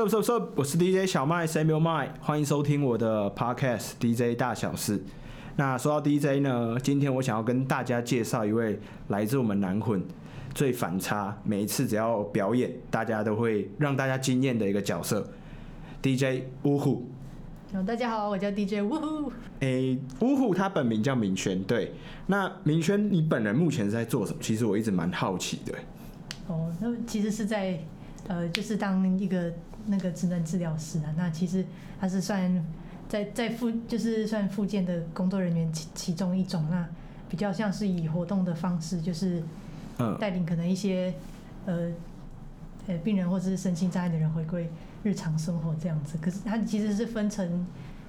我是 DJ 小麦 Samuel Mai，，欢迎收听我的 Podcast DJ 大小事。那说到 DJ 呢，今天我想要跟大家介绍一位来自我们南混最反差，每一次只要表演，大家都会让大家惊艳的一个角色，DJ 呜呼。哦，大家好，我叫 DJ 呜呼。诶，呜呼，他本名叫明轩。对，那明轩，你本人目前是在做什么？其实我一直蛮好奇的。哦，那其实是在呃，就是当一个。那个职能治疗师啊，那其实他是算在在附就是算附件的工作人员其其中一种，那比较像是以活动的方式，就是带领可能一些呃呃病人或者是身心障碍的人回归日常生活这样子。可是他其实是分成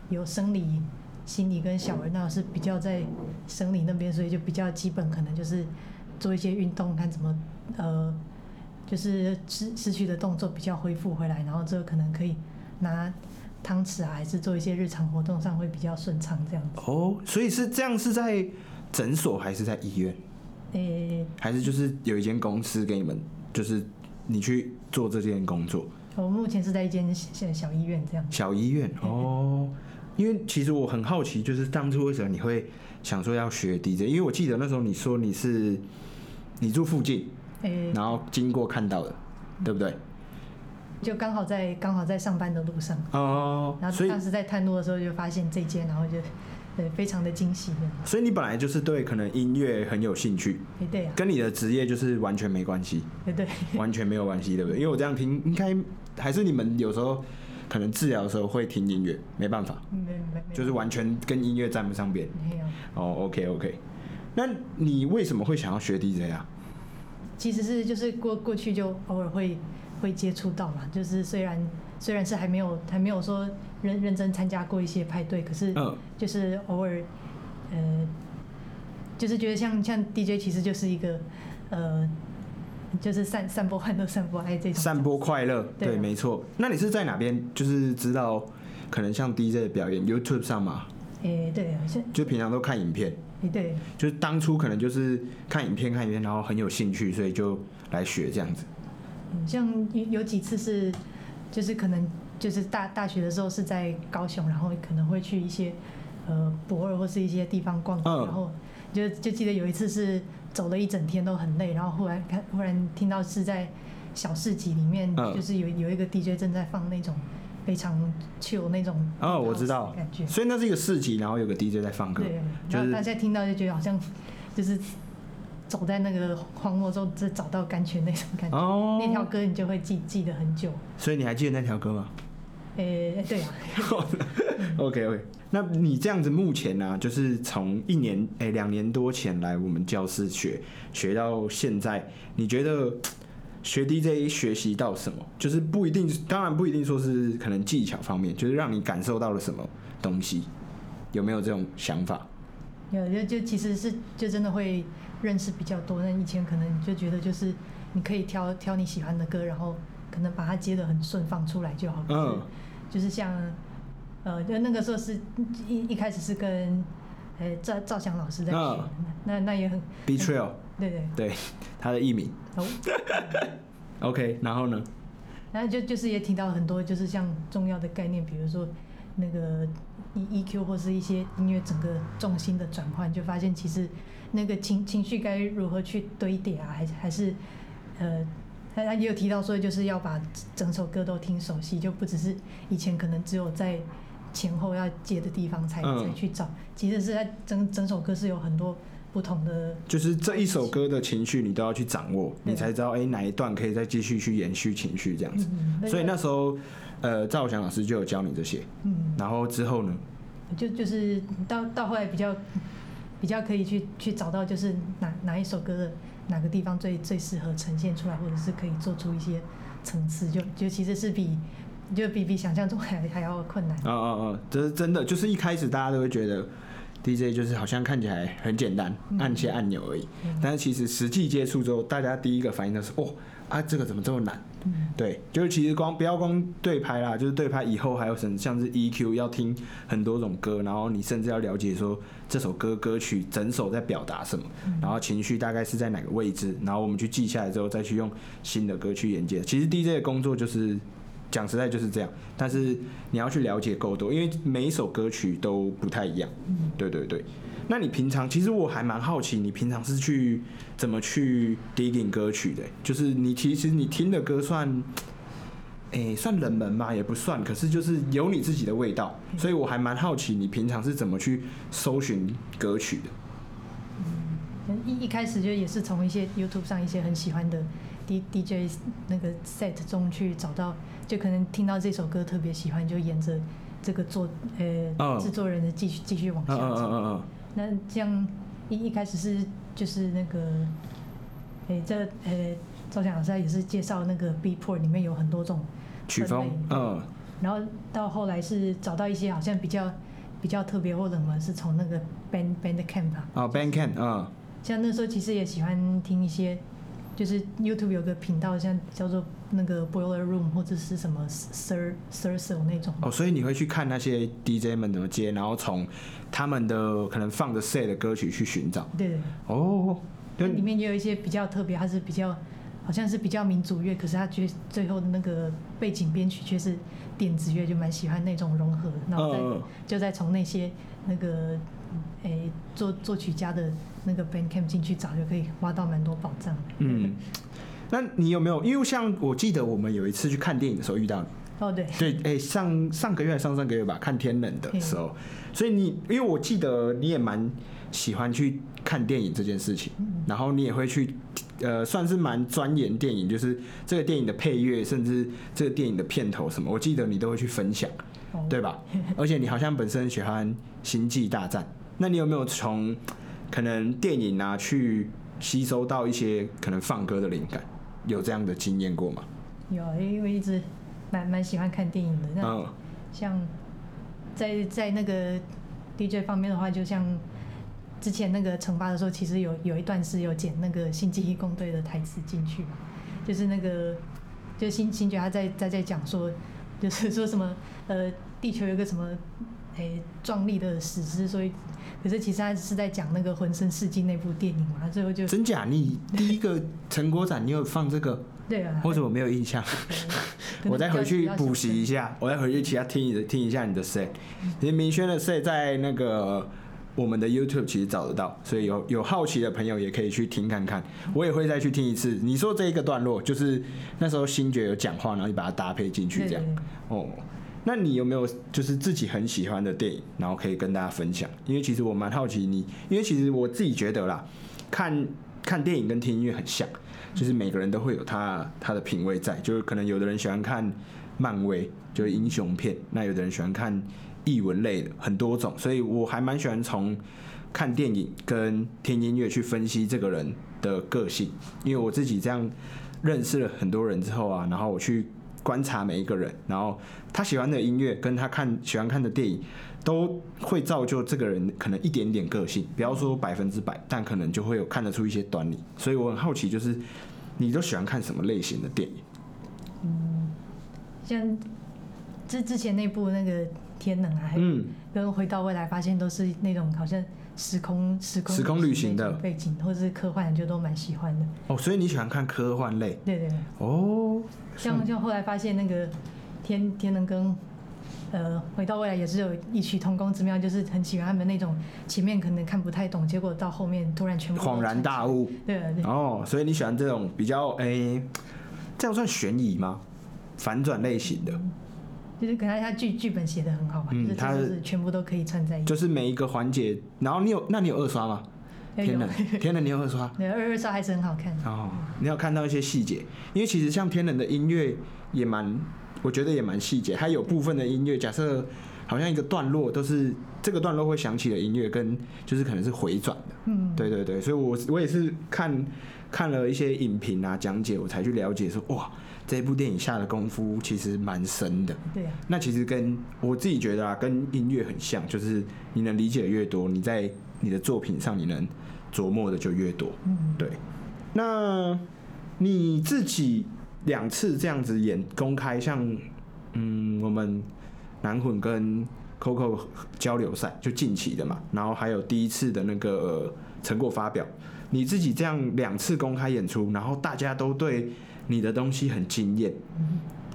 有生理、心理跟小儿，那是比较在生理那边，所以就比较基本，可能就是做一些运动，看怎么呃。就是失失去的动作比较恢复回来，然后这可能可以拿汤匙啊，还是做一些日常活动上会比较顺畅这样子。哦，所以是这样是在诊所还是在医院？诶，还是就是有一间公司给你们，就是你去做这件工作。我目前是在一间小小医院这样。小医院哦，因为其实我很好奇，就是当初为什么你会想说要学 DJ？因为我记得那时候你说你是你住附近。然后经过看到的，对不对？就刚好在刚好在上班的路上哦，然后当时在探路的时候就发现这间，然后就对非常的惊喜。所以你本来就是对可能音乐很有兴趣，对啊，跟你的职业就是完全没关系，对，完全没有关系，对不对？因为我这样听，应该还是你们有时候可能治疗的时候会听音乐，没办法，没没，就是完全跟音乐沾不上边。没有哦，OK OK，那你为什么会想要学 DJ 啊？其实是就是过过去就偶尔会会接触到嘛，就是虽然虽然是还没有还没有说认认真参加过一些派对，可是就是偶尔呃就是觉得像像 DJ 其实就是一个呃就是散散播欢乐、散播爱这种。散播快乐，对，没错。那你是在哪边？就是知道可能像 DJ 的表演 YouTube 上嘛？诶，对，就平常都看影片。对，就是当初可能就是看影片看影片，然后很有兴趣，所以就来学这样子。嗯，像有有几次是，就是可能就是大大学的时候是在高雄，然后可能会去一些呃博尔或是一些地方逛，然后就就记得有一次是走了一整天都很累，然后忽然看忽然听到是在小市集里面，就是有有一个 DJ 正在放那种。非常 chill 那种哦，我知道，感觉，所以那是一个市集，然后有个 DJ 在放歌，对，然后大家听到就觉得好像就是走在那个荒漠中，只找到甘泉那种感觉。哦，那条歌你就会记记得很久。所以你还记得那条歌吗？诶，对啊。OK OK，那你这样子目前呢，就是从一年诶两年多前来我们教室学学到现在，你觉得？学 DJ 学习到什么？就是不一定，当然不一定说是可能技巧方面，就是让你感受到了什么东西，有没有这种想法？有，就就其实是就真的会认识比较多。那以前可能就觉得就是你可以挑挑你喜欢的歌，然后可能把它接的很顺放出来就好。嗯，就是像呃，就那个时候是一一开始是跟呃赵赵翔老师在学，那那也很 Betrayal。对对对，他的艺名。OK，然后呢？然后就就是也提到很多，就是像重要的概念，比如说那个 E EQ 或是一些音乐整个重心的转换，就发现其实那个情情绪该如何去堆叠啊，还还是呃，他他也有提到说，就是要把整首歌都听熟悉，就不只是以前可能只有在前后要接的地方才才去找，其实是在整整首歌是有很多。不同的，就是这一首歌的情绪，你都要去掌握，你才知道哎哪一段可以再继续去延续情绪这样子。所以那时候，呃，赵翔老师就有教你这些。嗯，然后之后呢？就就是到到后来比较比较可以去去找到，就是哪哪一首歌的哪个地方最最适合呈现出来，或者是可以做出一些层次，就就其实是比就比比想象中还还要困难。啊啊啊！这是真的，就是一开始大家都会觉得。DJ 就是好像看起来很简单，按些按钮而已。但是其实实际接触之后，大家第一个反应都是：哦啊，这个怎么这么难？对，就是其实光不要光对拍啦，就是对拍以后还有什么像是 EQ 要听很多种歌，然后你甚至要了解说这首歌歌曲整首在表达什么，然后情绪大概是在哪个位置，然后我们去记下来之后再去用新的歌去连接。其实 DJ 的工作就是讲实在就是这样。但是你要去了解够多，因为每一首歌曲都不太一样。嗯对对对。那你平常其实我还蛮好奇，你平常是去怎么去 digging 歌曲的？就是你其实你听的歌算，诶、算冷门吧？也不算，可是就是有你自己的味道，所以我还蛮好奇你平常是怎么去搜寻歌曲的。嗯一一开始就也是从一些 YouTube 上一些很喜欢的 D DJ 那个 set 中去找到，就可能听到这首歌特别喜欢，就沿着这个作呃嗯制作人的继续继续往下走。那这样一一开始是就是那个，诶、这呃赵强老师也是介绍那个 Beatport 里面有很多种，曲风嗯然后到后来是找到一些好像比较比较特别或冷门，是从那个 Band Bandcamp 吧。哦，Bandcamp，嗯像那时候其实也喜欢听一些，就是 YouTube 有个频道，像叫做那个 Boiler Room 或者是什么 Sir Sir Sir 那种。哦，所以你会去看那些 DJ 们怎么接，然后从他们的可能放的 set 的歌曲去寻找。对对，哦，对里面也有一些比较特别，它是比较好像是比较民族乐，可是它却最后的那个背景编曲却是电子乐，就蛮喜欢那种融合，然后再、嗯就再从那些那个诶作作曲家的那个 Bandcamp 进去找，就可以挖到蛮多宝藏。嗯，那你有没有？因为像我记得我们有一次去看电影的时候遇到你，哦对，对，哎、上上个月还上上个月吧，看《天冷》的时候，所以你因为我记得你也蛮喜欢去看电影这件事情，然后你也会去。呃，算是蛮钻研电影，就是这个电影的配乐，甚至这个电影的片头什么，我记得你都会去分享。哦对吧？而且你好像本身喜欢《星际大战》，那你有没有从可能电影啊去吸收到一些可能放歌的灵感？有这样的经验过吗？有，因为一直蛮蛮喜欢看电影的。那嗯像在在那个 DJ 方面的话，就像之前那个惩罚的时候，其实有有一段是有剪那个星际义工队的台词进去嘛，就是那个就星星爵他在在在讲说，就是说什么呃地球有个什么诶壮丽的史诗，所以可是其实他是在讲那个浑身世纪那部电影嘛，最后就真假？你第一个成果展你有放这个？对啊，或者我没有印象？我再回去补习一下，我再回去其他听你的听一下你的 set。其实明轩的 set 在那个我们的 YouTube 其实找得到，所以有有好奇的朋友也可以去听看看。我也会再去听一次。你说这一个段落，就是那时候星爵有讲话，然后你把它搭配进去这样。哦，那你有没有就是自己很喜欢的电影，然后可以跟大家分享？因为其实我蛮好奇你，因为其实我自己觉得啦，看看电影跟听音乐很像，就是每个人都会有他他的品味在，就是可能有的人喜欢看漫威，就是英雄片，那有的人喜欢看译文类的，很多种，所以我还蛮喜欢从看电影跟听音乐去分析这个人的个性，因为我自己这样认识了很多人之后啊，然后我去观察每一个人，然后他喜欢的音乐跟他看喜欢看的电影，都会造就这个人可能一点点个性，不要说百分之百，但可能就会有看得出一些端倪。所以我很好奇，就是你都喜欢看什么类型的电影？嗯像之之前那部那个天能啊，嗯，跟回到未来发现都是那种好像时空时空时空旅行的。背景，或者是科幻，就都蛮喜欢的。哦，所以你喜欢看科幻类？对对對，哦？像像后来发现那个天天能跟呃回到未来也是有异曲同工之妙，就是很喜欢他们那种前面可能看不太懂，结果到后面突然全部恍然大悟。对啊对，哦，所以你喜欢这种比较诶、这样算悬疑吗？反转类型的，就是可能他剧剧本写的很好嘛，就是嗯他是全部都可以串在一起。就是每一个环节，然后你有那你有二刷吗？天冷，天冷，你有二刷？对二二刷还是很好看。哦，你有看到一些细节，因为其实像天冷的音乐也蛮，我觉得也蛮细节。它有部分的音乐，假设好像一个段落都是这个段落会响起的音乐，跟就是可能是回转的。嗯，对对对，所以我我也是看看了一些影评啊讲解，我才去了解说哇，这部电影下的功夫其实蛮深的。对啊，那其实跟我自己觉得啊，跟音乐很像，就是你能理解的越多，你在你的作品上你能琢磨的就越多。嗯，对，那你自己两次这样子演公开，像嗯，我们南混跟 Coco 交流赛就近期的嘛，然后还有第一次的那个呃成果发表，你自己这样两次公开演出，然后大家都对你的东西很惊艳，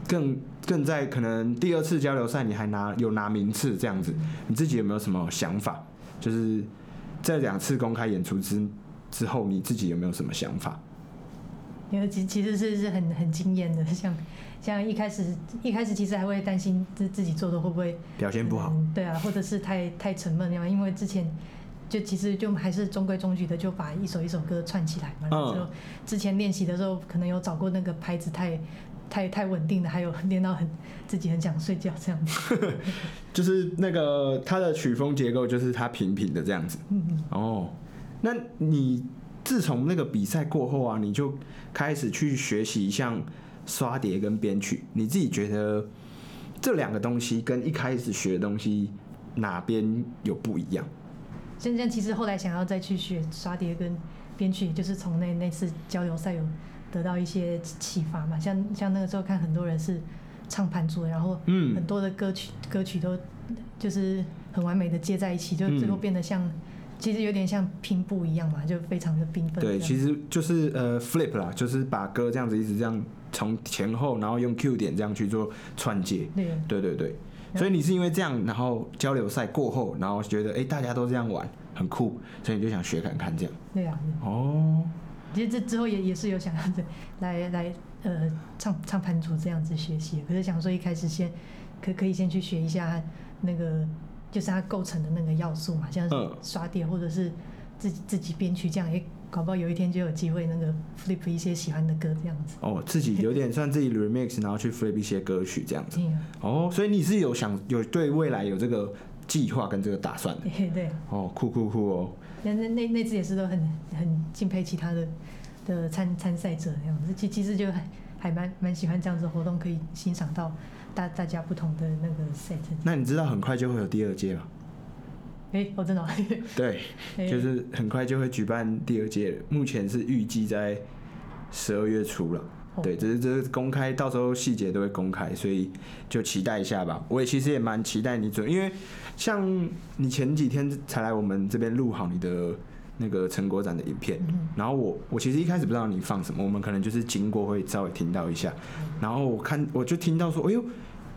更更在可能第二次交流赛你还拿有拿名次这样子，你自己有没有什么想法？就是在两次公开演出之之后，你自己有没有什么想法？因为其其实是是很很惊艳的，像像一开始一开始其实还会担心自自己做的会不会表现不好，嗯对啊，或者是太太沉闷那样，因为之前就其实就还是中规中矩的，就把一首一首歌串起来嘛。然后之前练习的时候，可能有找过那个拍子太太太稳定的，还有练到很自己很想睡觉这样子。就是那个它的曲风结构就是它平平的这样子。嗯嗯，哦，那你自从那个比赛过后啊，你就开始去学习像刷碟跟编曲，你自己觉得这两个东西跟一开始学的东西哪边有不一样？现在其实后来想要再去学刷碟跟编曲，就是从那那次交流赛有得到一些启发嘛。像像那个时候看很多人是唱盘组的，然后嗯。很多的歌曲歌曲都就是很完美的接在一起，就嗯。最后变得像，其实有点像拼布一样嘛，就非常的缤纷这对，其实就是呃 flip 啦，就是把歌这样子一直这样从前后，然后用 Q 点这样去做串接。对。对对对，所以你是因为这样，然后交流赛过后，然后觉得哎、诶大家都这样玩，很酷，所以你就想学看看这样。对啊，哦，其实这之后也也是有想要的来来呃唱唱盘组这样子学习，可是想说一开始先可可以先去学一下那个就是它构成的那个要素嘛，像是嗯。刷碟或者是自己自己编曲这样，也搞不好有一天就有机会那个 flip 一些喜欢的歌这样子。哦，自己有点算自己 remix，然后去 flip 一些歌曲这样子。嗯，哦，所以你是有想有对未来有这个计划跟这个打算的。对 对。哦，酷酷酷哦。那那那那次也是都很很敬佩其他的的参参赛者这样子，其其实就还还蛮蛮喜欢这样子的活动，可以欣赏到大大家不同的那个 set。那你知道很快就会有第二届了？哎、我真的哦，对，哎就是很快就会举办第二届了，目前是预计在十二月初了。哦对，这是这是公开，到时候细节都会公开，所以就期待一下吧。我也其实也蛮期待你准，因为像你前几天才来我们这边录好你的那个成果展的影片，嗯然后我我其实一开始不知道你放什么，我们可能就是经过会稍微听到一下，然后我看我就听到说，哎呦，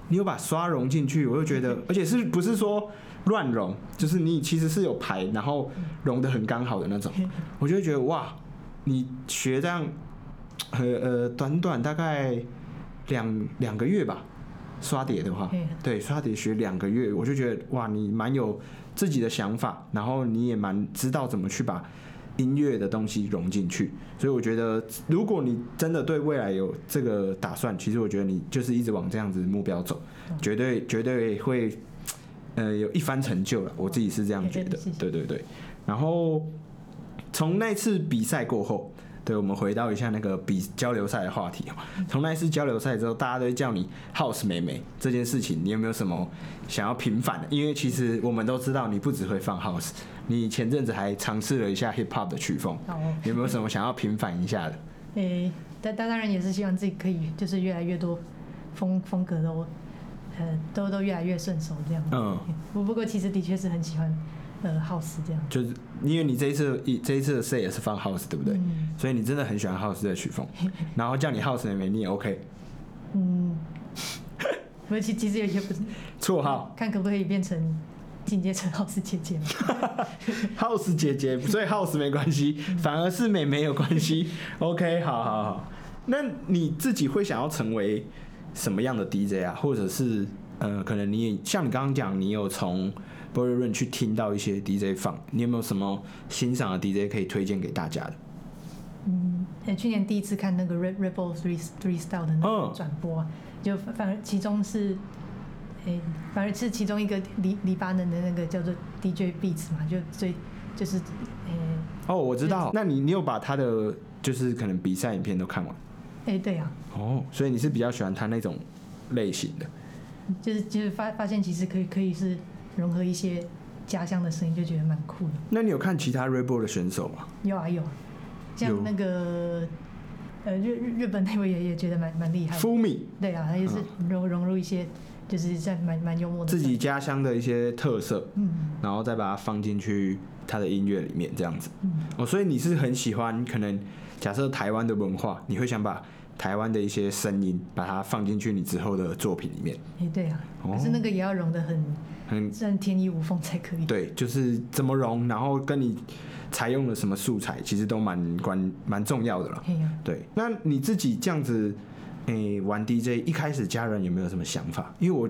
你有把刷融进去，我就觉得，而且是不是说乱融，就是你其实是有排，然后融的很刚好的那种，我就会觉得哇，你学这样，呃呃，短短大概两两个月吧，刷碟的话。嗯，对，刷碟学两个月，我就觉得哇，你蛮有自己的想法，然后你也蛮知道怎么去把音乐的东西融进去，所以我觉得，如果你真的对未来有这个打算，其实我觉得你就是一直往这样子目标走，绝对绝对会，呃，有一番成就了。我自己是这样觉得对对对。然后从那次比赛过后，对我们回到一下那个比交流赛的话题哦。从那次交流赛之后，大家都会叫你 House 妹妹这件事情，你有没有什么想要平反的？因为其实我们都知道你不只会放 House，你前阵子还尝试了一下 Hip Hop 的曲风，有没有什么想要平反一下的？诶、但但当然也是希望自己可以就是越来越多风风格都呃都都越来越顺手这样。嗯，不不过其实的确是很喜欢呃 house 这样。就是因为你这一次一这一次的 Say 也是放 House，对不对？嗯所以你真的很喜欢 House 的曲风，然后叫你 House 妹妹，你也 OK。嗯，不过其其实有些不是绰号看可不可以变成进阶成 house 姐姐嘛。House 姐姐，所以 House 没关系，反而是妹妹有关系。OK，好好好。那你自己会想要成为什么样的 DJ 啊？或者是呃，可能你也像你刚刚讲，你有从 b o r y Run 去听到一些 DJ 放，你有没有什么欣赏的 DJ 可以推荐给大家的？嗯，呃，去年第一次看那个 Red Rebel Three Three Style 的那嗯个转播啊，就反反而其中是，诶、反而是其中一个黎黎巴嫩的那个叫做 DJ Beats 嘛，就最就是，诶、哦，我知道。那你你有把他的就是可能比赛影片都看完？诶、对啊，哦，所以你是比较喜欢他那种类型的。就是就是发发现其实可以可以是融合一些家乡的声音，就觉得蛮酷的。那你有看其他 Rebel 的选手吗？有啊有啊，像那个呃日日日本那位也也觉得蛮蛮厉害的，Fumi 对啊，他也是融融入一些就是在蛮蛮幽默的自己家乡的一些特色，嗯然后再把它放进去他的音乐里面，这样子。嗯哦，所以你是很喜欢可能假设台湾的文化，你会想把台湾的一些声音，把它放进去你之后的作品里面。哎，对啊，哦可是那个也要融得很很让天衣无缝才可以。对，就是怎么融，然后跟你采用了什么素材，其实都蛮关蛮重要的啦。嘿呀、对，那你自己这样子，诶、玩 DJ，一开始家人有没有什么想法？因为我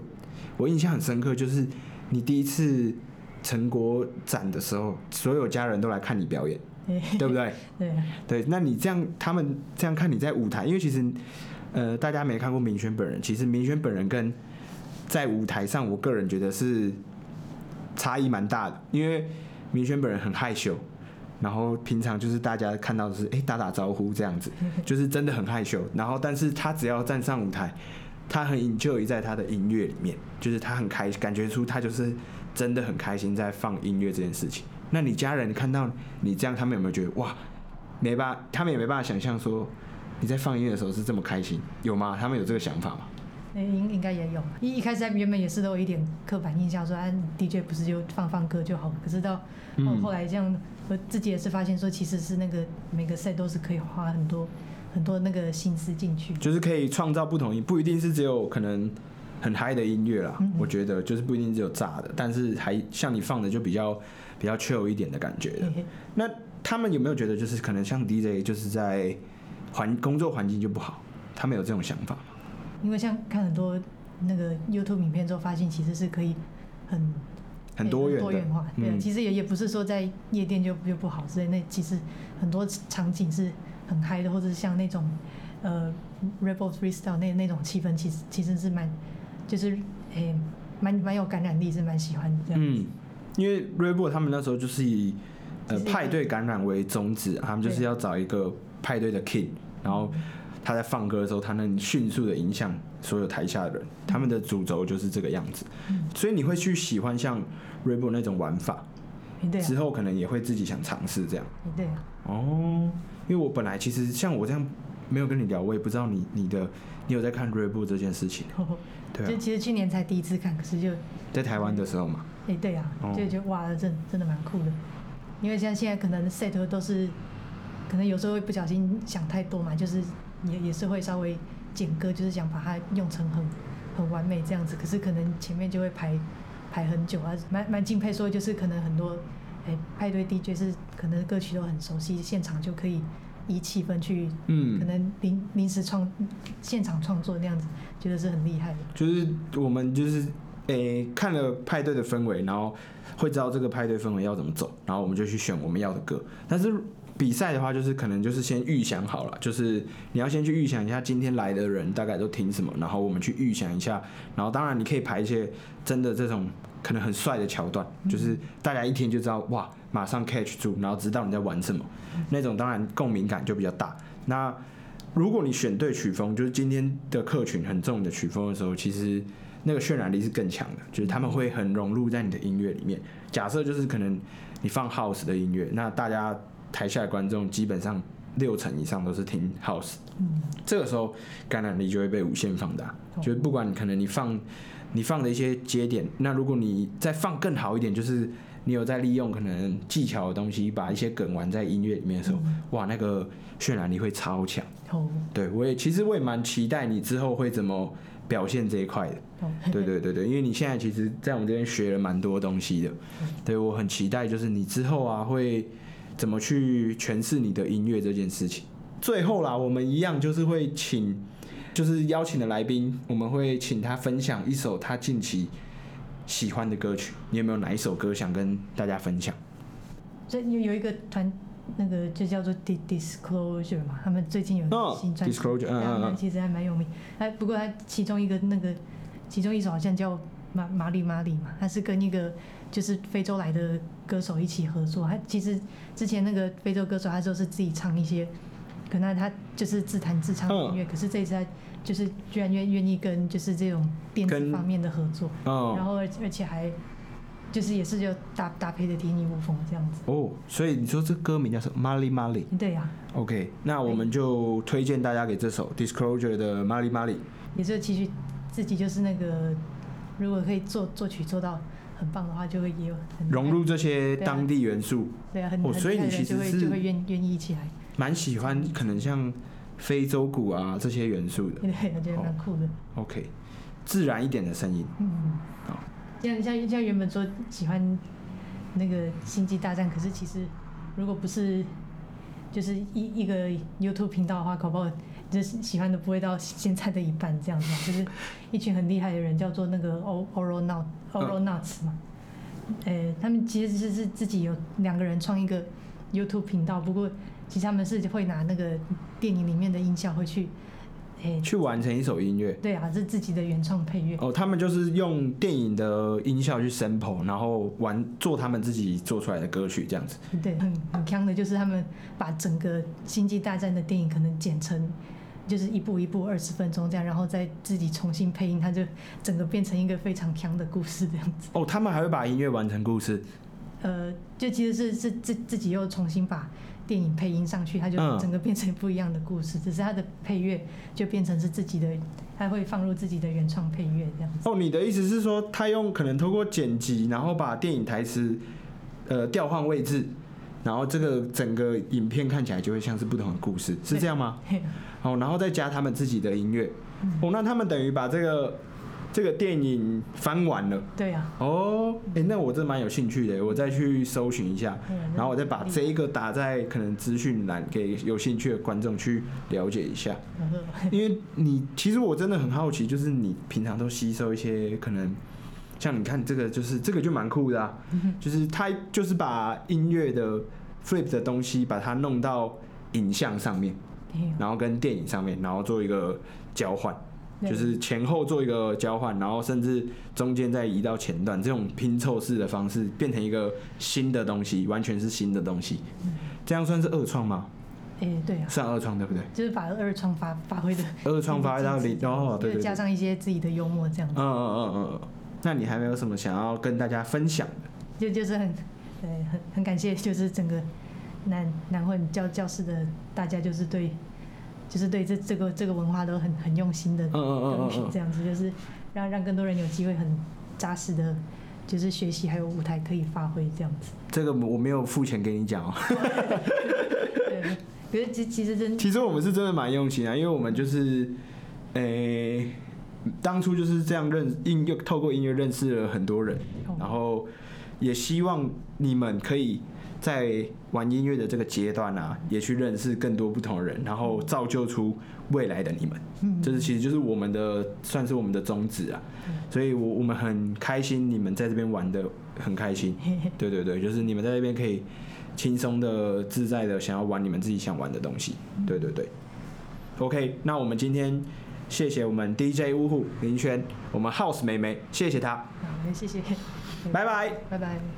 我印象很深刻，就是你第一次成果展的时候，所有家人都来看你表演，嘿对不对？对啊，对，那你这样，他们这样看你在舞台，因为其实，呃，大家没看过明轩本人，其实明轩本人跟在舞台上，我个人觉得是差异蛮大的，因为明轩本人很害羞，然后平常就是大家看到的是哎、诶打打招呼这样子，就是真的很害羞，然后但是他只要站上舞台，他很 enjoy 在他的音乐里面，就是他很开，感觉出他就是真的很开心在放音乐这件事情。那你家人看到你这样，他们有没有觉得哇，没办法，他们也没办法想象说你在放音乐的时候是这么开心，有吗？他们有这个想法吗？应应该也有。一一开始原本也是都有一点刻板印象，说啊 DJ 不是就放放歌就好，可是到后来这样，我自己也是发现说，其实是那个每个 set 都是可以花很多很多那个心思进去。就是可以创造不同音，不一定是只有可能很嗨的音乐啦。嗯我觉得就是不一定只有炸的，但是还像你放的就比较比较 chill 一点的感觉的那他们有没有觉得就是可能像 DJ 就是在环工作环境就不好？他们有这种想法吗？因为像看很多那个 YouTube 影片之后，发现其实是可以很很多元的，多元化。对啊，嗯其实也也不是说在夜店就就不好，所以那其实很多场景是很嗨的，或者是像那种呃 Rebel Freestyle 那那种气氛，其实其实是蛮就是诶蛮蛮有感染力，是蛮喜欢这样。嗯，因为 r e b o 他们那时候就是以呃派对感染为宗旨，他们就是要找一个派对的 king，然后他在放歌的时候，他能迅速的影响所有台下的人，他们的主轴就是这个样子，嗯。所以你会去喜欢像 r e b o 那种玩法，之后可能也会自己想尝试这样。对啊，哦，因为我本来其实像我这样没有跟你聊，我也不知道你你的你有在看 r e b o 这件事情，对啊，就其实去年才第一次看，可是就在台湾的时候嘛，诶对啊哦，就觉得哇，真真的蛮酷的。因为像现在可能 set 都是，可能有时候会不小心想太多嘛，就是也也是会稍微剪歌，就是想把它用成很很完美这样子。可是可能前面就会排排很久啊，蛮蛮敬佩说就是可能很多哎、派对 DJ 是可能歌曲都很熟悉，现场就可以以气氛去。嗯可，能临临时创现场创作那样子，觉得是很厉害的。就是我们就是诶、看了派对的氛围，然后会知道这个派对氛围要怎么走，然后我们就去选我们要的歌。但是比赛的话，就是可能就是先预想好了，就是你要先去预想一下今天来的人大概都听什么，然后我们去预想一下，然后当然你可以排一些真的这种可能很帅的桥段，就是大家一听就知道哇，马上 catch 住，然后知道你在玩什么，那种当然共鸣感就比较大。那如果你选对曲风，就是今天的客群很重的曲风的时候，其实那个渲染力是更强的，就是他们会很融入在你的音乐里面。假设就是可能你放 house 的音乐，那大家台下的观众基本上六成以上都是听 house，嗯，这个时候感染力就会被无限放大。哦就是不管你可能你放你放的一些节点，那如果你再放更好一点，就是你有在利用可能技巧的东西，把一些梗玩在音乐里面的时候，哇，那个渲染力会超强。哦对我也其实我也蛮期待你之后会怎么表现这一块的。哦，对对对对，因为你现在其实，在我们这边学了蛮多东西的，对我很期待，就是你之后啊会怎么去诠释你的音乐这件事情。最后啦，我们一样就是会请，就是邀请的来宾，我们会请他分享一首他近期喜欢的歌曲。你有没有哪一首歌想跟大家分享？这有有一个团，那个就叫做 Di- Disclosure 嘛，他们最近有哦新专辑，Disclosure，其实还蛮有名。哎，不过他其中一个那个，其中一首好像叫马马里马里嘛，他是跟一个就是非洲来的歌手一起合作。他其实之前那个非洲歌手他就是自己唱一些，可能他就是自弹自唱的音乐，可是这一次他就是居然愿愿意跟就是这种电子方面的合作，然哦后而而且还就是也是就搭搭配的天衣无缝这样子。哦，所以你说这歌名叫什么？Mali Mali。对呀、OK，那我们就推荐大家给这首 Disclosure 的 Mali Mali。也是其实自己就是那个，如果可以作作曲做到很棒的话，就会也有很融入这些当地元素，对啊，很哦很所以你其实是就会愿愿意一起来。蛮喜欢可能像非洲鼓啊这些元素的。对，我觉得蛮酷的。OK，自然一点的声音。嗯，好像像像原本说喜欢那个星际大战，可是其实如果不是就是一一个 YouTube 频道的话，搞不好就是喜欢的不会到现在的一半这样子。就是一群很厉害的人，叫做那个 O Oronaut Oronauts 嘛。呃，他们其实是是自己有两个人创一个 YouTube 频道，不过其实他们是会拿那个电影里面的音效会去，诶、去完成一首音乐。对啊，是自己的原创配乐。哦，他们就是用电影的音效去 sample，然后玩做他们自己做出来的歌曲这样子。对，很很强的，就是他们把整个《星际大战》的电影可能剪成，就是一步一步二十分钟这样，然后再自己重新配音，它就整个变成一个非常强的故事这样子。哦，他们还会把音乐完成故事。呃，就其实是是自自己又重新把电影配音上去，它就嗯整个变成不一样的故事，只是它的配乐就变成是自己的，它会放入自己的原创配乐这样子。哦，你的意思是说，他用可能透过剪辑，然后把电影台词呃调换位置，然后这个整个影片看起来就会像是不同的故事，是这样吗？好哦，然后再加他们自己的音乐。哦，那他们等于把这个这个电影翻完了。对啊，哦，哎、那我真的蛮有兴趣的，我再去搜寻一下，嗯然后我再把这一个打在可能资讯栏，给有兴趣的观众去了解一下。嗯因为你其实我真的很好奇，就是你平常都吸收一些可能，像你看这个就是这个就蛮酷的啊，就是他就是把音乐的 flip 的东西把它弄到影像上面，嘿然后跟电影上面，然后做一个交换。对就是前后做一个交换，然后甚至中间再移到前段，这种拼凑式的方式变成一个新的东西，完全是新的东西。这样算是二创吗？哎、对啊，算二创对不对？就是把二创发发挥的二创发挥到 零，哦，对对对。加上一些自己的幽默这样子，嗯嗯嗯嗯嗯。那你还没有什么想要跟大家分享的？就就是很呃很很感谢，就是整个南南混教教室的大家，就是对就是对这这个这个文化都很很用心的嗯嗯嗯东西嗯嗯。这样子就是让让更多人有机会很扎实的，就是学习还有舞台可以发挥这样子。这个我没有付钱给你讲哦。对，可是其其实真 其实我们是真的蛮用心啊，因为我们就是，诶、当初就是这样认音乐，透过音乐认识了很多人，哦然后也希望你们可以在玩音乐的这个阶段啊，也去认识更多不同的人，然后造就出未来的你们。嗯这是其实就是我们的算是我们的宗旨啊，所以我我们很开心你们在这边玩的很开心。对对对，就是你们在这边可以轻松的、自在的想要玩你们自己想玩的东西。对对对。OK，那我们今天谢谢我们 DJ 呜呼林轩，我们 House 妹妹，谢谢她，好，谢谢，拜拜。拜拜。